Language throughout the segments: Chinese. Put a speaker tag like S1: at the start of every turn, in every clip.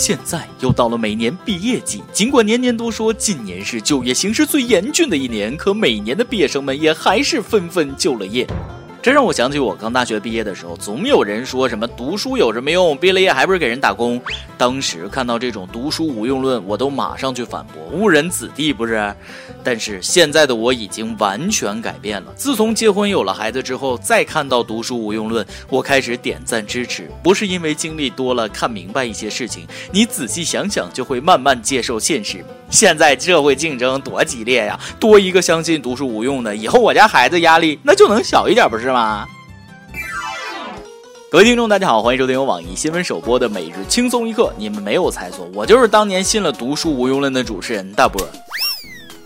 S1: 现在又到了每年毕业季，尽管年年都说今年是就业形势最严峻的一年，可每年的毕业生们也还是纷纷就了业。这让我想起我刚大学毕业的时候，总有人说什么读书有什么用，毕了业还不是给人打工。当时看到这种读书无用论，我都马上去反驳，误人子弟不是？但是现在的我已经完全改变了。自从结婚有了孩子之后，再看到读书无用论，我开始点赞支持。不是因为经历多了看明白一些事情，你仔细想想就会慢慢接受现实。现在社会竞争多激烈呀，多一个相信读书无用的，以后我家孩子压力那就能小一点，不是吗？各位听众，大家好，欢迎收听由网易新闻首播的《每日轻松一刻》，你们没有猜错，我就是当年信了读书无用论的主持人大波。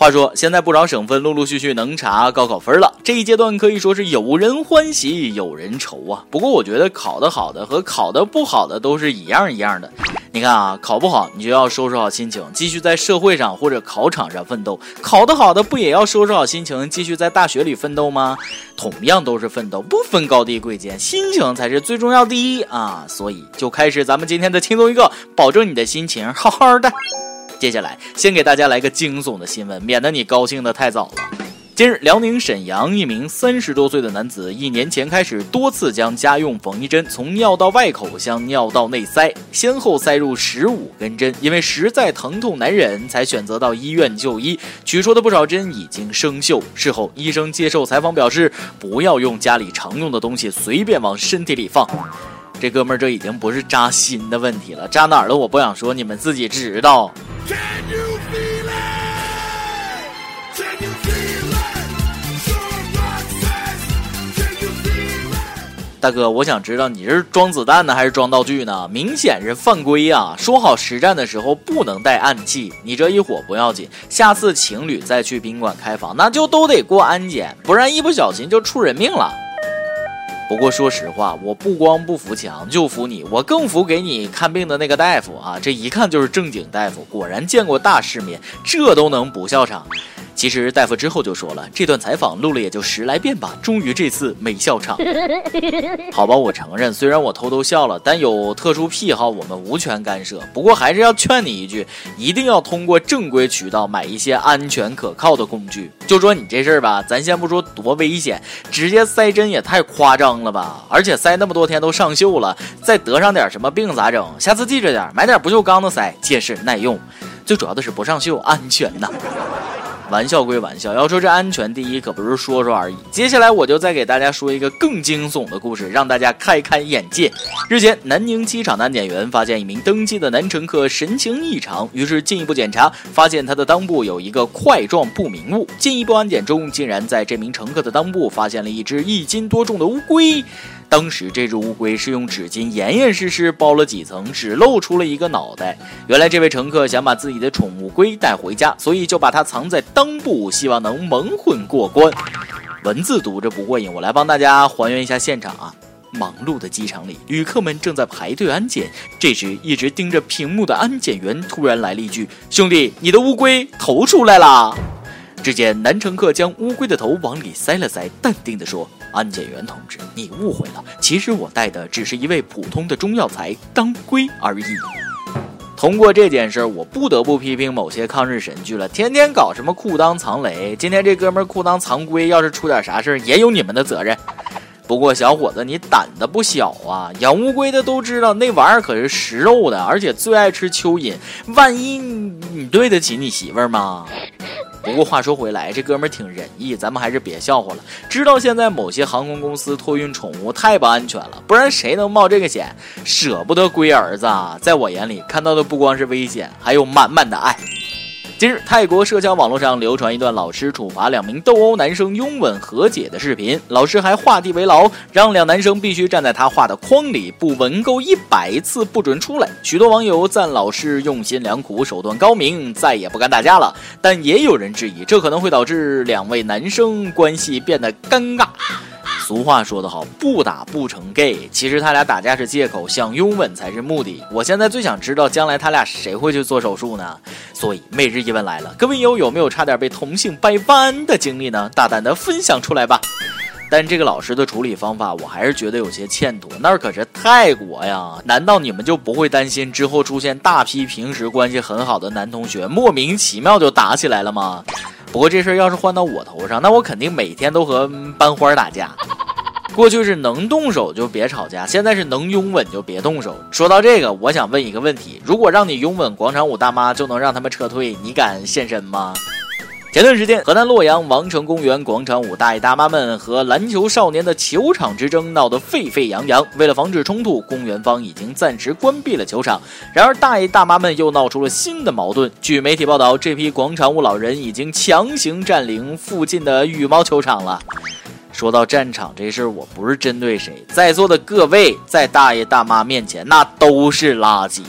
S1: 话说，现在不少省份陆陆续续能查高考分了，这一阶段可以说是有人欢喜有人愁啊。不过，我觉得考得好的和考得不好的都是一样一样的。你看啊，考不好你就要收拾好心情，继续在社会上或者考场上奋斗；考得好的不也要收拾好心情，继续在大学里奋斗吗？同样都是奋斗，不分高低贵贱，心情才是最重要第一啊！所以，就开始咱们今天的轻松一个，保证你的心情好好的。接下来，先给大家来个惊悚的新闻，免得你高兴的太早了。近日，辽宁沈阳一名三十多岁的男子，一年前开始多次将家用缝衣针从尿道外口向尿道内塞，先后塞入十五根针，因为实在疼痛难忍，才选择到医院就医。取出的不少针已经生锈。事后，医生接受采访表示，不要用家里常用的东西随便往身体里放。这哥们儿，这已经不是扎心的问题了，扎哪儿了？我不想说，你们自己知道。大哥，我想知道你是装子弹呢，还是装道具呢？明显是犯规啊！说好实战的时候不能带暗器，你这一火不要紧，下次情侣再去宾馆开房，那就都得过安检，不然一不小心就出人命了。不过说实话，我不光不服强，就服你，我更服给你看病的那个大夫啊！这一看就是正经大夫，果然见过大世面，这都能不笑场。其实大夫之后就说了，这段采访录了也就十来遍吧，终于这次没笑场。好吧，我承认，虽然我偷偷笑了，但有特殊癖好，我们无权干涉。不过还是要劝你一句，一定要通过正规渠道买一些安全可靠的工具。就说你这事儿吧，咱先不说多危险，直接塞针也太夸张了吧！而且塞那么多天都上锈了，再得上点什么病咋整？下次记着点，买点不锈钢的塞，结实耐用。最主要的是不上锈，安全呐。玩笑归玩笑，要说这安全第一，可不是说说而已。接下来我就再给大家说一个更惊悚的故事，让大家开开眼界。日前，南宁机场的安检员发现一名登机的男乘客神情异常，于是进一步检查，发现他的裆部有一个块状不明物。进一步安检中，竟然在这名乘客的裆部发现了一只一斤多重的乌龟。当时这只乌龟是用纸巾严严实实包了几层，只露出了一个脑袋。原来这位乘客想把自己的宠物龟带回家，所以就把它藏在裆部，希望能蒙混过关。文字读着不过瘾，我来帮大家还原一下现场啊！忙碌的机场里，旅客们正在排队安检。这时，一直盯着屏幕的安检员突然来了一句：“兄弟，你的乌龟头出来啦！”只见男乘客将乌龟的头往里塞了塞，淡定地说：“安检员同志，你误会了，其实我带的只是一味普通的中药材当归而已。”通过这件事儿，我不得不批评某些抗日神剧了，天天搞什么裤裆藏雷。今天这哥们儿裤裆藏龟，要是出点啥事儿，也有你们的责任。不过小伙子，你胆子不小啊！养乌龟的都知道，那玩意儿可是食肉的，而且最爱吃蚯蚓。万一你对得起你媳妇儿吗？不过话说回来，这哥们儿挺仁义，咱们还是别笑话了。知道现在某些航空公司托运宠物太不安全了，不然谁能冒这个险？舍不得龟儿子，在我眼里看到的不光是危险，还有满满的爱。近日，泰国社交网络上流传一段老师处罚两名斗殴男生拥吻和解的视频，老师还画地为牢，让两男生必须站在他画的框里，不吻够一百次不准出来。许多网友赞老师用心良苦，手段高明，再也不敢打架了。但也有人质疑，这可能会导致两位男生关系变得尴尬。俗话说得好，不打不成 gay。其实他俩打架是借口，想拥吻才是目的。我现在最想知道，将来他俩谁会去做手术呢？所以每日一问来了，各位友有没有差点被同性掰弯的经历呢？大胆的分享出来吧。但这个老师的处理方法，我还是觉得有些欠妥。那儿可是泰国呀，难道你们就不会担心之后出现大批平时关系很好的男同学莫名其妙就打起来了吗？不过这事儿要是换到我头上，那我肯定每天都和班花打架。过去是能动手就别吵架，现在是能拥吻就别动手。说到这个，我想问一个问题：如果让你拥吻广场舞大妈就能让他们撤退，你敢现身吗？前段时间，河南洛阳王城公园广场舞大爷大妈们和篮球少年的球场之争闹得沸沸扬扬。为了防止冲突，公园方已经暂时关闭了球场。然而，大爷大妈们又闹出了新的矛盾。据媒体报道，这批广场舞老人已经强行占领附近的羽毛球场了。说到战场这事儿，我不是针对谁，在座的各位在大爷大妈面前那都是垃圾。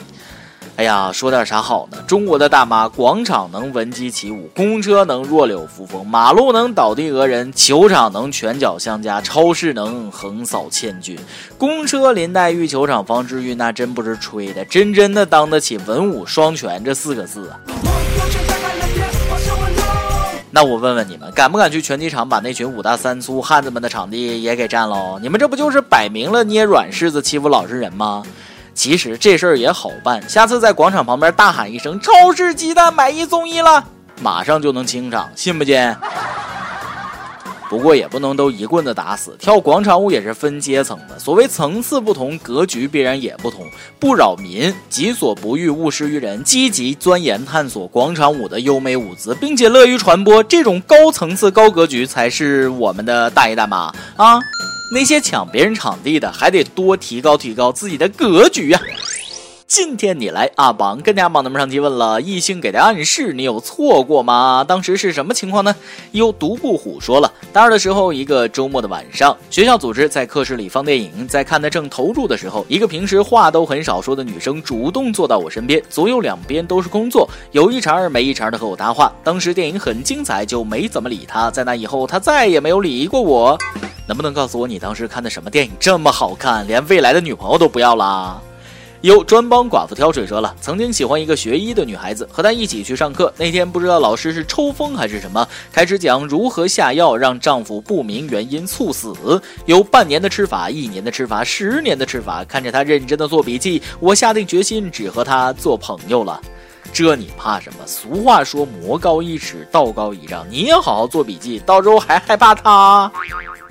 S1: 哎呀，说点啥好呢？中国的大妈，广场能闻鸡起舞，公车能弱柳扶风，马路能倒地讹人，球场能拳脚相加，超市能横扫千军。公车林黛玉，球场方志玉，那真不是吹的，真真的当得起文武双全这四个字啊！那我问问你们，敢不敢去拳击场把那群五大三粗汉子们的场地也给占喽？你们这不就是摆明了捏软柿子欺负老实人吗？其实这事儿也好办，下次在广场旁边大喊一声“超市鸡蛋买一送一了”，马上就能清场，信不信？不过也不能都一棍子打死，跳广场舞也是分阶层的。所谓层次不同，格局必然也不同。不扰民，己所不欲，勿施于人。积极钻研探索广场舞的优美舞姿，并且乐于传播，这种高层次、高格局才是我们的大爷大妈啊！那些抢别人场地的，还得多提高提高自己的格局呀。今天你来阿榜跟大家榜咱们上提问了，异性给的暗示你有错过吗？当时是什么情况呢？有独步虎说了，大二的时候，一个周末的晚上，学校组织在课室里放电影，在看得正投入的时候，一个平时话都很少说的女生主动坐到我身边，左右两边都是工作，有一茬没一茬的和我搭话。当时电影很精彩，就没怎么理她。在那以后，她再也没有理过我。能不能告诉我你当时看的什么电影这么好看，连未来的女朋友都不要啦？有专帮寡妇挑水说了，曾经喜欢一个学医的女孩子，和她一起去上课。那天不知道老师是抽风还是什么，开始讲如何下药让丈夫不明原因猝死，有半年的吃法，一年的吃法，十年的吃法。看着她认真的做笔记，我下定决心只和她做朋友了。这你怕什么？俗话说魔高一尺，道高一丈，你也好好做笔记，到时候还害怕她？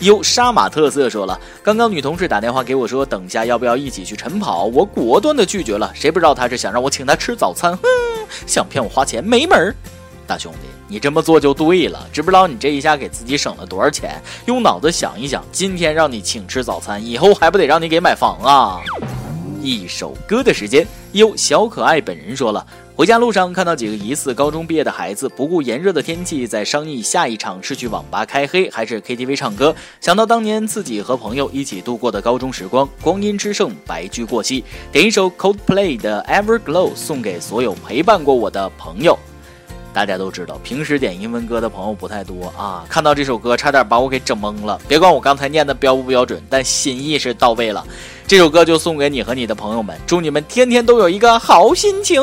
S1: 哟，杀马特色说了，刚刚女同事打电话给我说，等下要不要一起去晨跑？我果断的拒绝了。谁不知道他是想让我请他吃早餐？哼，想骗我花钱没门儿！大兄弟，你这么做就对了。知不知道你这一下给自己省了多少钱？用脑子想一想，今天让你请吃早餐，以后还不得让你给买房啊？一首歌的时间，哟，小可爱本人说了。回家路上看到几个疑似高中毕业的孩子，不顾炎热的天气，在商议下一场是去网吧开黑还是 KTV 唱歌。想到当年自己和朋友一起度过的高中时光，光阴之盛，白驹过隙。点一首 Coldplay 的 Everglow 送给所有陪伴过我的朋友。大家都知道，平时点英文歌的朋友不太多啊。看到这首歌，差点把我给整懵了。别管我刚才念的标不标准，但心意是到位了。这首歌就送给你和你的朋友们，祝你们天天都有一个好心情。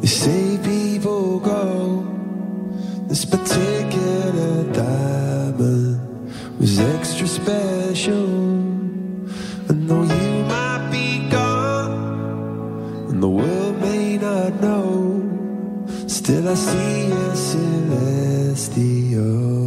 S1: They say people go. This particular diamond was extra special. I know you might be gone, and the world may not know. Still, I see a celestial.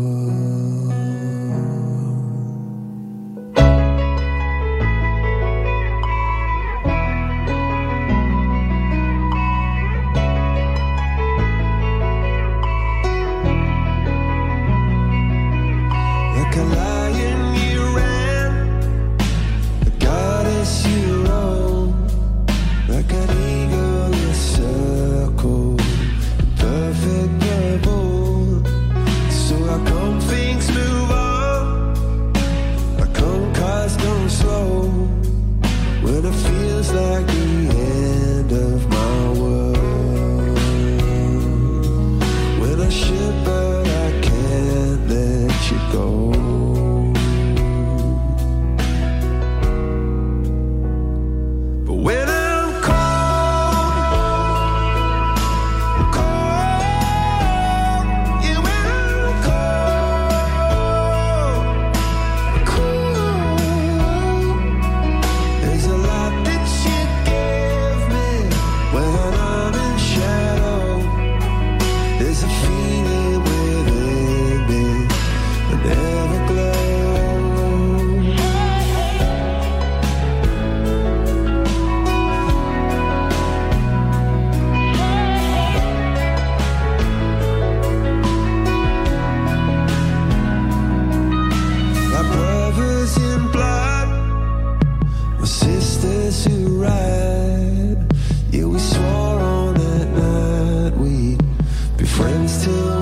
S2: When friends till